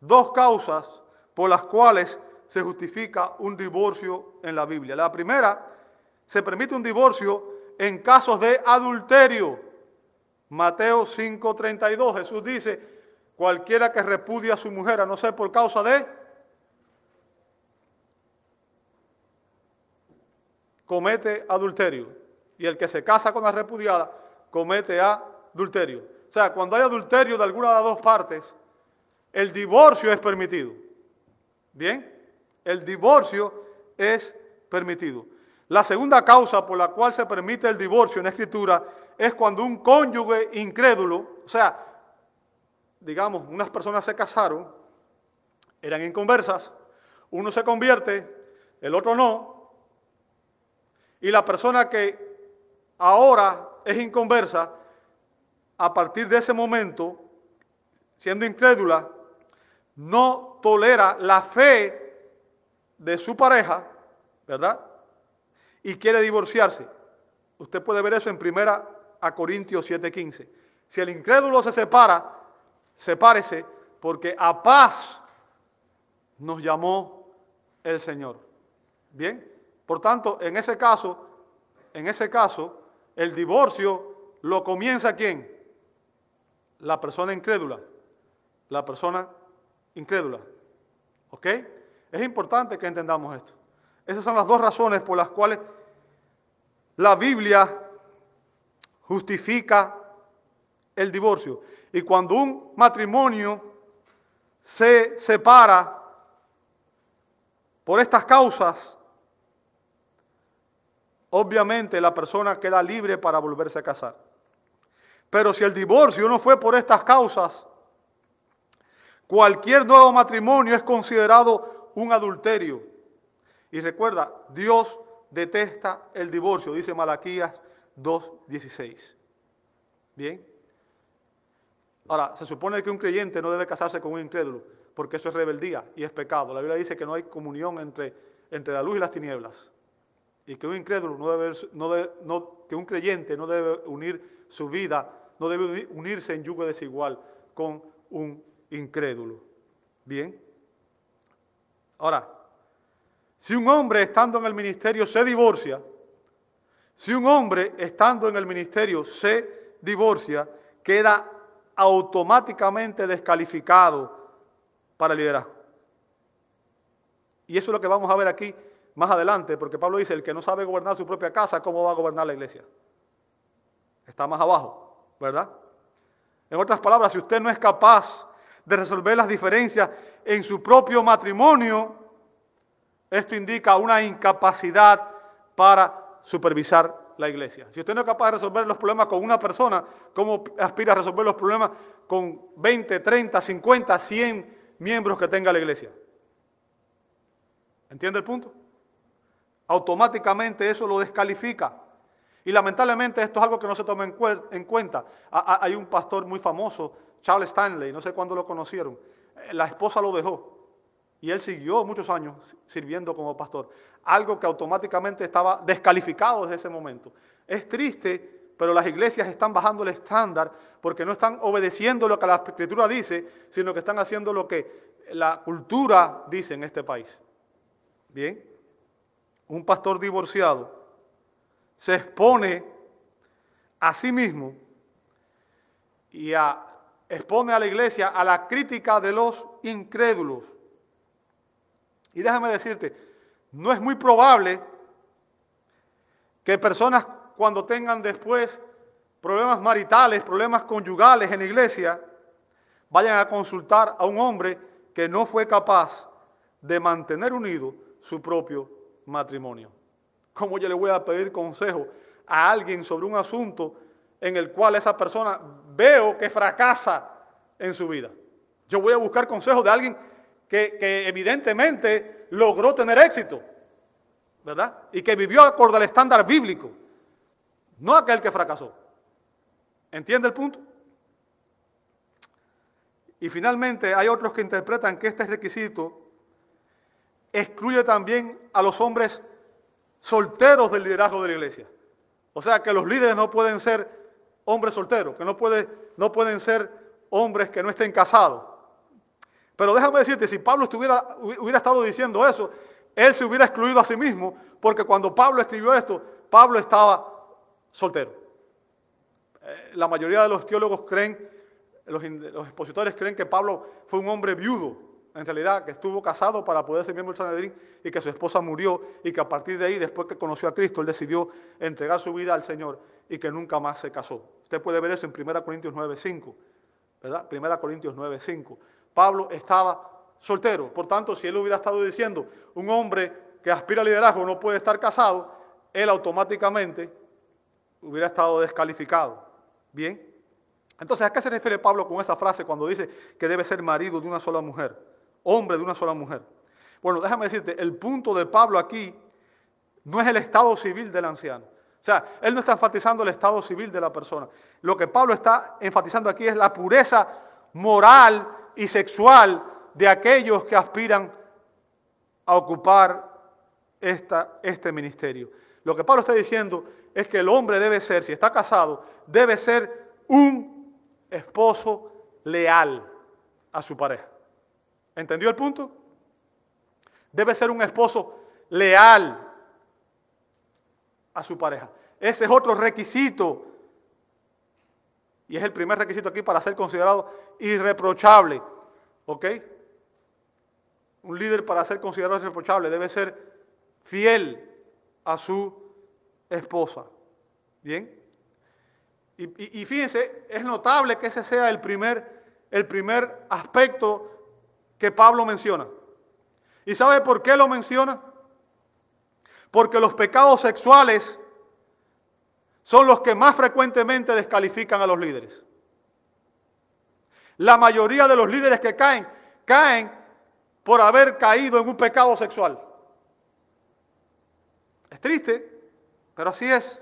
S1: Dos causas por las cuales se justifica un divorcio en la Biblia. La primera, se permite un divorcio en casos de adulterio. Mateo 5:32, Jesús dice, cualquiera que repudie a su mujer, a no ser por causa de comete adulterio. Y el que se casa con la repudiada comete adulterio. O sea, cuando hay adulterio de alguna de las dos partes, el divorcio es permitido. ¿Bien? El divorcio es permitido. La segunda causa por la cual se permite el divorcio en escritura es cuando un cónyuge incrédulo, o sea, digamos, unas personas se casaron, eran inconversas, uno se convierte, el otro no, y la persona que ahora es inconversa, a partir de ese momento, siendo incrédula, no tolera la fe de su pareja, ¿verdad? Y quiere divorciarse. Usted puede ver eso en primera a Corintios 7:15. Si el incrédulo se separa, sepárese, porque a paz nos llamó el Señor. Bien, por tanto, en ese caso, en ese caso, el divorcio lo comienza quién? La persona incrédula. La persona incrédula. ¿Ok? Es importante que entendamos esto. Esas son las dos razones por las cuales la Biblia justifica el divorcio. Y cuando un matrimonio se separa por estas causas, obviamente la persona queda libre para volverse a casar. Pero si el divorcio no fue por estas causas, cualquier nuevo matrimonio es considerado un adulterio. Y recuerda, Dios detesta el divorcio, dice Malaquías 2.16. Bien. Ahora, se supone que un creyente no debe casarse con un incrédulo, porque eso es rebeldía y es pecado. La Biblia dice que no hay comunión entre, entre la luz y las tinieblas y que un incrédulo no debe, que un creyente no debe unir su vida, no debe unirse en yugo desigual con un incrédulo. Bien. Ahora, si un hombre estando en el ministerio se divorcia, si un hombre estando en el ministerio se divorcia, queda automáticamente descalificado para el liderazgo. Y eso es lo que vamos a ver aquí más adelante, porque Pablo dice, el que no sabe gobernar su propia casa, ¿cómo va a gobernar la iglesia? Está más abajo, ¿verdad? En otras palabras, si usted no es capaz de resolver las diferencias en su propio matrimonio, esto indica una incapacidad para supervisar la iglesia. Si usted no es capaz de resolver los problemas con una persona, ¿cómo aspira a resolver los problemas con 20, 30, 50, 100 miembros que tenga la iglesia? ¿Entiende el punto? automáticamente eso lo descalifica. Y lamentablemente esto es algo que no se toma en, cuenta. Hay un pastor muy famoso, Charles Stanley, no sé cuándo lo conocieron. Eh, la esposa lo dejó y él siguió muchos años sirviendo como pastor. Algo que automáticamente estaba descalificado desde ese momento. Es triste, pero las iglesias están bajando el estándar porque no están obedeciendo lo que la escritura dice, sino que están haciendo lo que la cultura dice en este país. Bien un pastor divorciado se expone a sí mismo y expone a la iglesia a la crítica de los incrédulos. Y déjame decirte, no es muy probable que personas cuando tengan después problemas maritales, problemas conyugales en la iglesia, vayan a consultar a un hombre que no fue capaz de mantener unido su propio matrimonio. ¿Cómo yo le voy a pedir consejo a alguien sobre un asunto en el cual esa persona veo que fracasa en su vida? Yo voy a buscar consejo de alguien que, evidentemente logró tener éxito, ¿verdad? Y que vivió acorde al estándar bíblico, no aquel que fracasó. ¿Entiende el punto? Y finalmente hay otros que interpretan que este requisito excluye también a los hombres solteros del liderazgo de la iglesia. O sea, que los líderes no pueden ser hombres solteros, que no, no pueden ser hombres que no estén casados. Pero déjame decirte, si Pablo estuviera, hubiera estado diciendo eso, él se hubiera excluido a sí mismo, porque cuando Pablo escribió esto, Pablo estaba soltero. Eh, la mayoría de los teólogos creen, los, expositores creen que Pablo fue un hombre viudo, en realidad, que estuvo casado para poder ser miembro del Sanedrín y que su esposa murió y que a partir de ahí, después que conoció a Cristo, él decidió entregar su vida al Señor y que nunca más se casó. Usted puede ver eso en 1 Corintios 9.5, ¿verdad? 1 Corintios 9.5. Pablo estaba soltero, por tanto, si él hubiera estado diciendo, un hombre que aspira a liderazgo no puede estar casado, él automáticamente hubiera estado descalificado. Bien. Entonces, ¿a qué se refiere Pablo con esa frase cuando dice que debe ser marido de una sola mujer? Hombre de una sola mujer. Bueno, déjame decirte, el punto de Pablo aquí no es el estado civil del anciano. O sea, él no está enfatizando el estado civil de la persona. Lo que Pablo está enfatizando aquí es la pureza moral y sexual de aquellos que aspiran a ocupar esta, este ministerio. Lo que Pablo está diciendo es que el hombre debe ser, si está casado, debe ser un esposo leal a su pareja. ¿Entendió el punto? Debe ser un esposo leal a su pareja. Ese es otro requisito. Y es el primer requisito aquí para ser considerado irreprochable. ¿Ok? Un líder para ser considerado irreprochable debe ser fiel a su esposa. ¿Bien? Y, fíjense, es notable que ese sea el primer, el primer aspecto que Pablo menciona. ¿Y sabe por qué lo menciona? Porque los pecados sexuales son los que más frecuentemente descalifican a los líderes. La mayoría de los líderes que caen, caen por haber caído en un pecado sexual. Es triste, pero así es.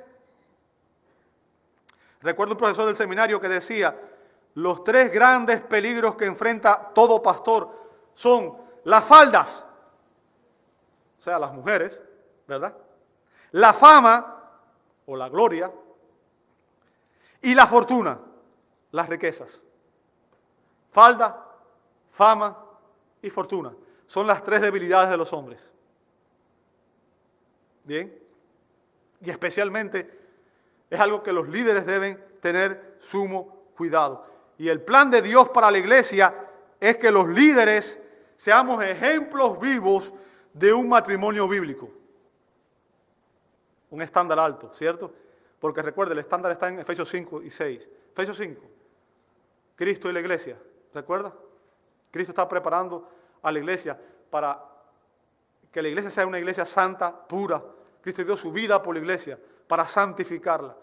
S1: Recuerdo un profesor del seminario que decía, los tres grandes peligros que enfrenta todo pastor son las faldas, o sea, las mujeres, ¿verdad? La fama o la gloria y la fortuna, las riquezas. Falda, fama y fortuna son las tres debilidades de los hombres. Bien y especialmente es algo que los líderes deben tener sumo cuidado. Y el plan de Dios para la iglesia es que los líderes seamos ejemplos vivos de un matrimonio bíblico. Un estándar alto, ¿cierto? Porque recuerde, el estándar está en Efesios 5 y 6. Efesios 5, Cristo y la iglesia, ¿recuerda? Cristo está preparando a la iglesia para que la iglesia sea una iglesia santa, pura, Cristo dio su vida por la iglesia para santificarla.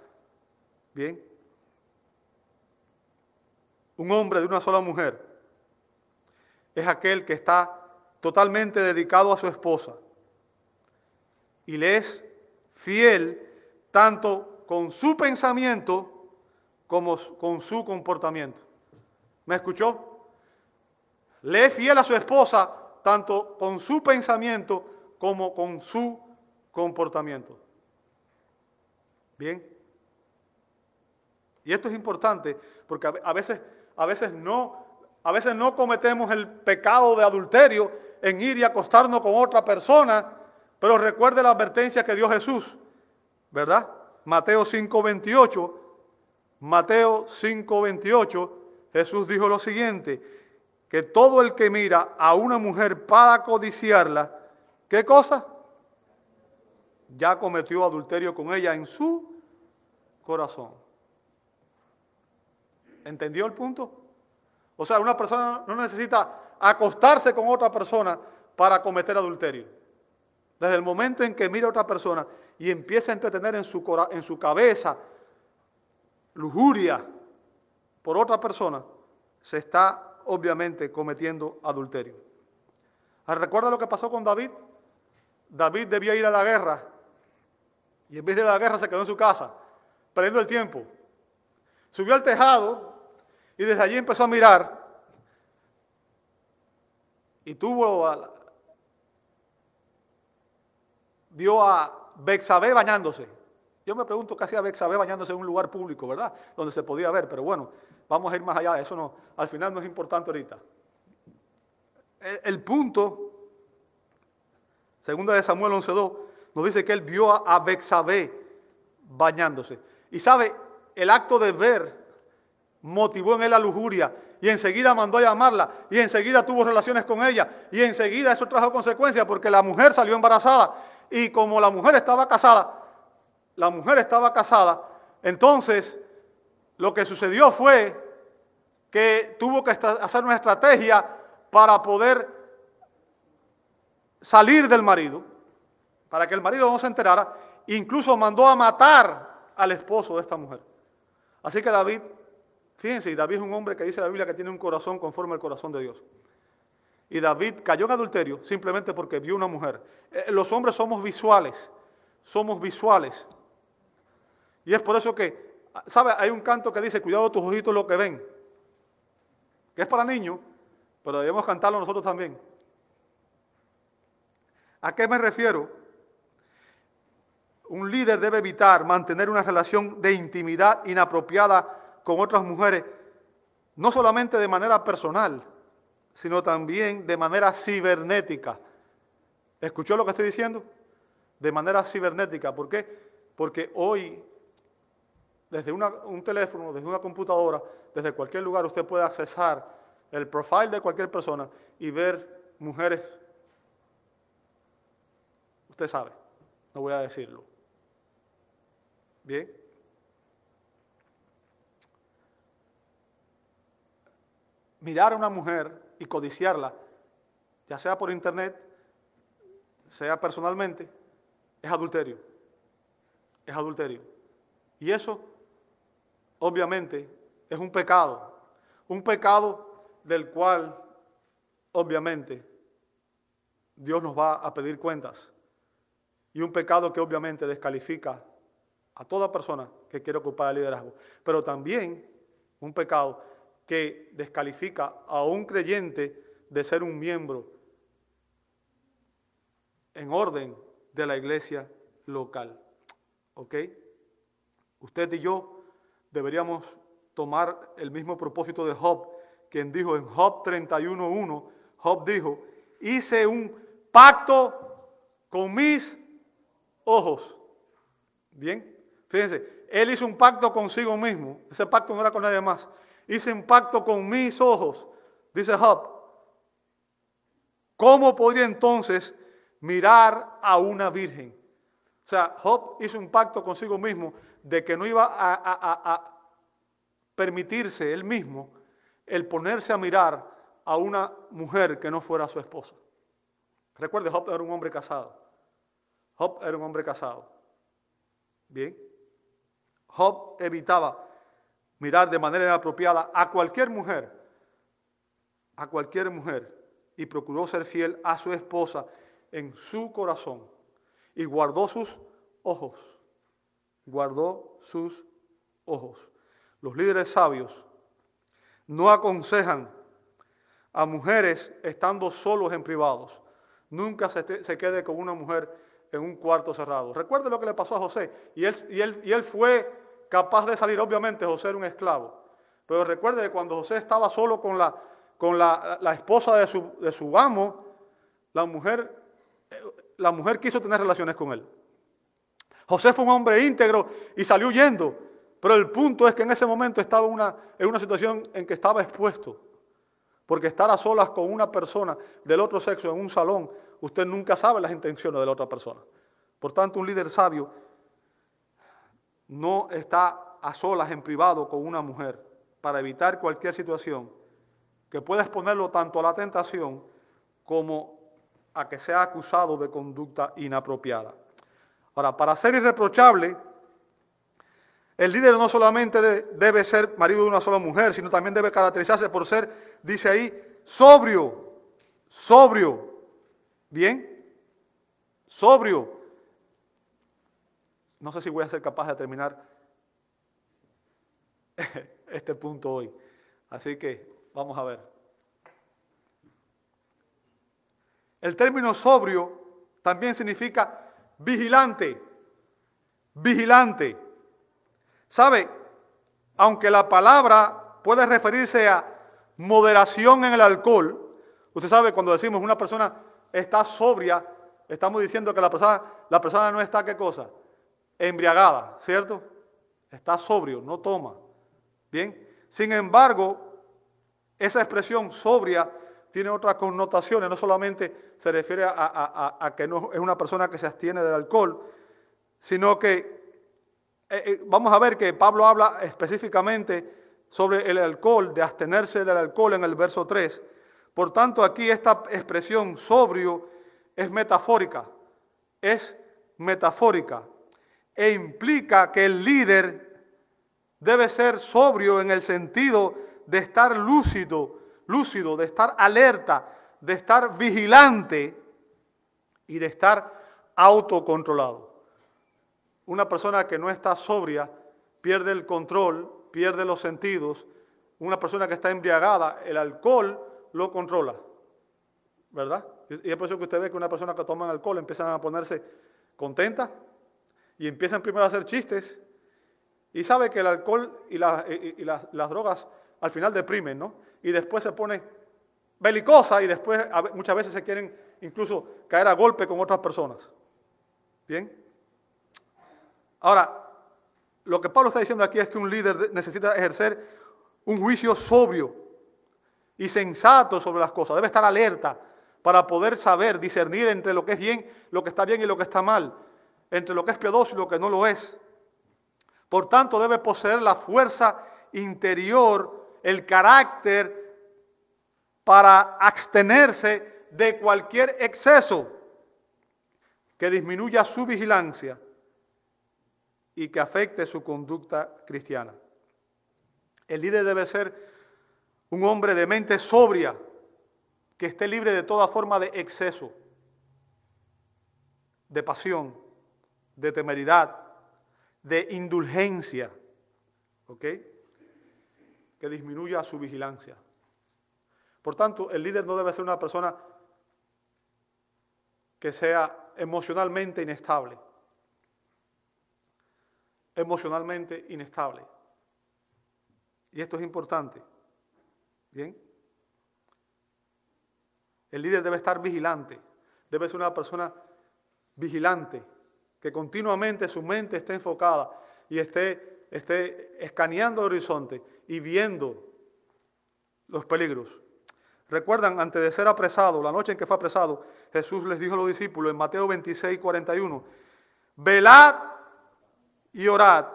S1: Bien. Un hombre de una sola mujer es aquel que está totalmente dedicado a su esposa y le es fiel tanto con su pensamiento como con su comportamiento. ¿Me escuchó? Le es fiel a su esposa tanto con su pensamiento como con su comportamiento. Bien. Y esto es importante porque a veces, a veces, no, a veces no cometemos el pecado de adulterio en ir y acostarnos con otra persona, pero recuerde la advertencia que dio Jesús, ¿verdad? Mateo 5:28, Mateo 5:28, Jesús dijo lo siguiente, que todo el que mira a una mujer para codiciarla, ¿qué cosa? Ya cometió adulterio con ella en su corazón. ¿Entendió el punto? O sea, una persona no necesita acostarse con otra persona para cometer adulterio. Desde el momento en que mira a otra persona y empieza a entretener en su, en su cabeza lujuria por otra persona, se está obviamente cometiendo adulterio. Ah, ¿Recuerda lo que pasó con David? David debía ir a la guerra y en vez de la guerra se quedó en su casa, perdiendo el tiempo. Subió al tejado y desde allí empezó a mirar y tuvo vio a Bexabé bañándose. Yo me pregunto qué hacía Bexabé bañándose en un lugar público, ¿verdad? Donde se podía ver, pero bueno, vamos a ir más allá, eso no, al final no es importante ahorita. El, punto, segunda de Samuel 11.2, nos dice que él vio a, a Bexabé bañándose. Y sabe, el acto de ver motivó en él la lujuria y enseguida mandó a llamarla y enseguida tuvo relaciones con ella y enseguida eso trajo consecuencias porque la mujer salió embarazada y como la mujer estaba casada, la mujer estaba casada, entonces lo que sucedió fue que tuvo que hacer una estrategia para poder salir del marido, para que el marido no se enterara, incluso mandó a matar al esposo de esta mujer. Así que David, fíjense, David es un hombre que dice la Biblia que tiene un corazón conforme al corazón de Dios. Y David cayó en adulterio simplemente porque vio una mujer. Eh, los hombres somos visuales, somos visuales. Y es por eso que, ¿sabe? Hay un canto que dice, cuidado tus ojitos lo que ven. Que es para niños, pero debemos cantarlo nosotros también. ¿A qué me refiero? Un líder debe evitar mantener una relación de intimidad inapropiada con otras mujeres, no solamente de manera personal, sino también de manera cibernética. ¿Escuchó lo que estoy diciendo? De manera cibernética. ¿Por qué? Porque hoy, desde un teléfono, desde una computadora, desde cualquier lugar, usted puede accesar el profile de cualquier persona y ver mujeres. Usted sabe, no voy a decirlo. Bien. Mirar a una mujer y codiciarla, ya sea por internet, sea personalmente, es adulterio. Es adulterio. Y eso, obviamente, es un pecado. Un pecado del cual, obviamente, Dios nos va a pedir cuentas. Y un pecado que obviamente descalifica a toda persona que quiere ocupar el liderazgo. Pero también un pecado que descalifica a un creyente de ser un miembro en orden de la iglesia local. ¿Ok? Usted y yo deberíamos tomar el mismo propósito de Job, quien dijo en Job 31.1, Job dijo, hice un pacto con mis ojos. Bien, fíjense, él hizo un pacto consigo mismo, ese pacto no era con nadie más hice un pacto con mis ojos, dice Job. ¿Cómo podría entonces mirar a una virgen? O sea, Job hizo un pacto consigo mismo de que no iba a, permitirse él mismo el ponerse a mirar a una mujer que no fuera su esposa. Recuerde, Job era un hombre casado. Job era un hombre casado. Bien. Job evitaba mirar de manera inapropiada a cualquier mujer, a cualquier mujer, y procuró ser fiel a su esposa en su corazón y guardó sus ojos, guardó sus ojos. Los líderes sabios no aconsejan a mujeres estando solos en privados. Nunca se, se, quede con una mujer en un cuarto cerrado. Recuerde lo que le pasó a José. Y él, y él, y él fue capaz de salir. Obviamente José era un esclavo. Pero recuerde que cuando José estaba solo con la, con la, esposa de su, de su, amo, la mujer, la mujer quiso tener relaciones con él. José fue un hombre íntegro y salió huyendo. Pero el punto es que en ese momento estaba una, en una situación en que estaba expuesto. Porque estar a solas con una persona del otro sexo en un salón, usted nunca sabe las intenciones de la otra persona. Por tanto, un líder sabio no está a solas en privado con una mujer para evitar cualquier situación que pueda exponerlo tanto a la tentación como a que sea acusado de conducta inapropiada. Ahora, para ser irreprochable, el líder no solamente debe ser marido de una sola mujer, sino también debe caracterizarse por ser, dice ahí, sobrio, sobrio. ¿Bien? Sobrio. No sé si voy a ser capaz de terminar este punto hoy. Así que vamos a ver. El término sobrio también significa vigilante, vigilante. ¿Sabe? Aunque la palabra puede referirse a moderación en el alcohol, usted sabe cuando decimos una persona está sobria, estamos diciendo que la persona, la persona no está, ¿qué cosa? Embriagada, ¿cierto? Está sobrio, no toma. Bien. Sin embargo, esa expresión sobria tiene otras connotaciones, no solamente se refiere a, que no es una persona que se abstiene del alcohol, sino que eh, eh, vamos a ver que Pablo habla específicamente sobre el alcohol, de abstenerse del alcohol en el verso 3. Por tanto, aquí esta expresión sobrio es metafórica, es metafórica e implica que el líder debe ser sobrio en el sentido de estar lúcido, lúcido, de estar alerta, de estar vigilante y de estar autocontrolado. Una persona que no está sobria pierde el control, pierde los sentidos. Una persona que está embriagada, el alcohol lo controla. ¿Verdad? Y es por eso que usted ve que una persona que toma alcohol empiezan a ponerse contenta y empiezan primero a hacer chistes y sabe que el alcohol y, las drogas al final deprimen, ¿no? Y después se pone belicosa y después muchas veces se quieren incluso caer a golpe con otras personas. ¿Bien? Ahora, lo que Pablo está diciendo aquí es que un líder necesita ejercer un juicio sobrio y sensato sobre las cosas. Debe estar alerta para poder saber, discernir entre lo que es bien, lo que está bien y lo que está mal, entre lo que es piadoso y lo que no lo es. Por tanto, debe poseer la fuerza interior, el carácter para abstenerse de cualquier exceso que disminuya su vigilancia y que afecte su conducta cristiana. El líder debe ser un hombre de mente sobria, que esté libre de toda forma de exceso, de pasión, de temeridad, de indulgencia, ¿ok? Que disminuya su vigilancia. Por tanto, el líder no debe ser una persona que sea emocionalmente inestable. Emocionalmente inestable. Y esto es importante. ¿Bien? El líder debe estar vigilante. Debe ser una persona vigilante, que continuamente su mente esté enfocada y esté, esté escaneando el horizonte y viendo los peligros. Recuerdan, antes de ser apresado, la noche en que fue apresado, Jesús les dijo a los discípulos en Mateo 26, 41, velad y orad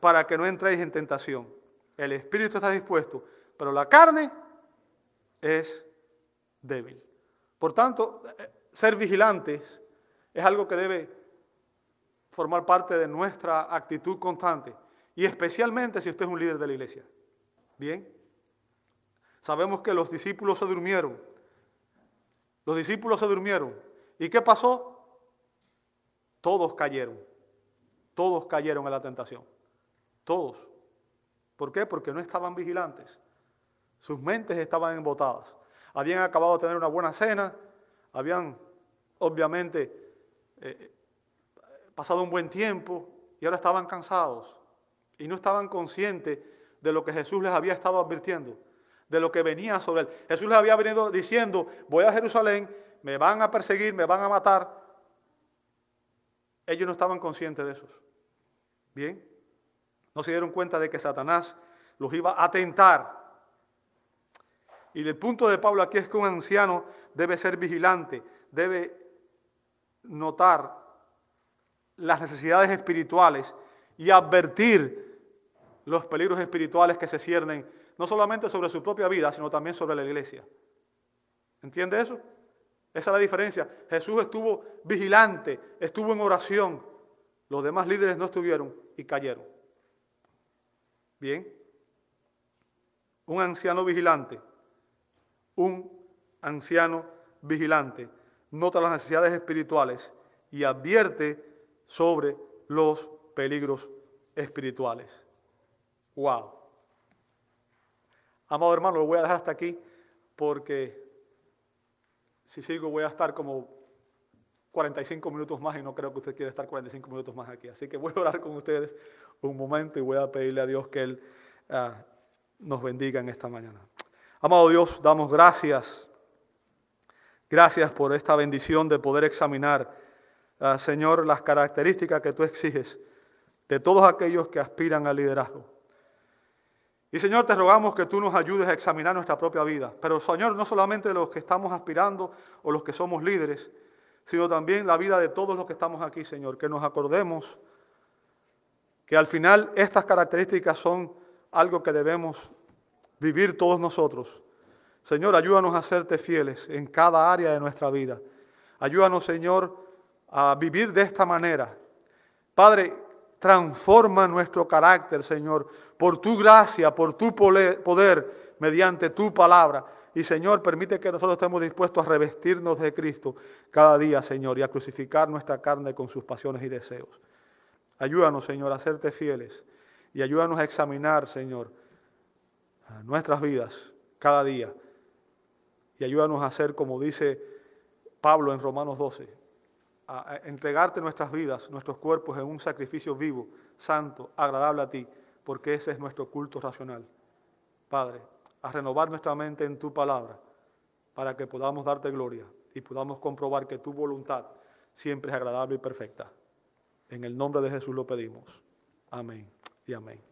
S1: para que no entréis en tentación. El espíritu está dispuesto, pero la carne es débil. Por tanto, eh, ser vigilantes es algo que debe formar parte de nuestra actitud constante y especialmente si usted es un líder de la iglesia. Bien, sabemos que los discípulos se durmieron. Los discípulos se durmieron. ¿Y qué pasó? Todos cayeron. Todos cayeron en la tentación. Todos. ¿Por qué? Porque no estaban vigilantes. Sus mentes estaban embotadas. Habían acabado de tener una buena cena, habían obviamente eh, pasado un buen tiempo y ahora estaban cansados y no estaban conscientes de lo que Jesús les había estado advirtiendo, de lo que venía sobre él. Jesús les había venido diciendo, voy a Jerusalén, me van a perseguir, me van a matar, Ellos no estaban conscientes de eso. Bien, no se dieron cuenta de que Satanás los iba a tentar. Y el punto de Pablo aquí es que un anciano debe ser vigilante, debe notar las necesidades espirituales y advertir los peligros espirituales que se ciernen no solamente sobre su propia vida, sino también sobre la iglesia. ¿Entiende eso? Esa es la diferencia. Jesús estuvo vigilante, estuvo en oración. Los demás líderes no estuvieron y cayeron. Bien. Un anciano vigilante. Un anciano vigilante. Nota las necesidades espirituales y advierte sobre los peligros espirituales. Wow. Amado hermano, lo voy a dejar hasta aquí porque si sigo voy a estar como 45 minutos más y no creo que usted quiera estar 45 minutos más aquí. Así que voy a orar con ustedes un momento y voy a pedirle a Dios que Él ah, nos bendiga en esta mañana. Amado Dios, damos gracias. Gracias por esta bendición de poder examinar, ah, Señor, las características que tú exiges de todos aquellos que aspiran al liderazgo. Y Señor, te rogamos que tú nos ayudes a examinar nuestra propia vida. Pero Señor, no solamente los que estamos aspirando o los que somos líderes, sino también la vida de todos los que estamos aquí, Señor. Que nos acordemos que al final estas características son algo que debemos vivir todos nosotros. Señor, ayúdanos a serte fieles en cada área de nuestra vida. Ayúdanos, Señor, a vivir de esta manera. Padre, transforma nuestro carácter, Señor por tu gracia, por tu poder, mediante tu palabra. Y Señor, permite que nosotros estemos dispuestos a revestirnos de Cristo cada día, Señor, y a crucificar nuestra carne con sus pasiones y deseos. Ayúdanos, Señor, a serte fieles y ayúdanos a examinar, Señor, nuestras vidas cada día. Y ayúdanos a hacer, como dice Pablo en Romanos 12, a entregarte nuestras vidas, nuestros cuerpos en un sacrificio vivo, santo, agradable a ti porque ese es nuestro culto racional. Padre, a renovar nuestra mente en tu palabra para que podamos darte gloria y podamos comprobar que tu voluntad siempre es agradable y perfecta. En el nombre de Jesús lo pedimos. Amén y amén.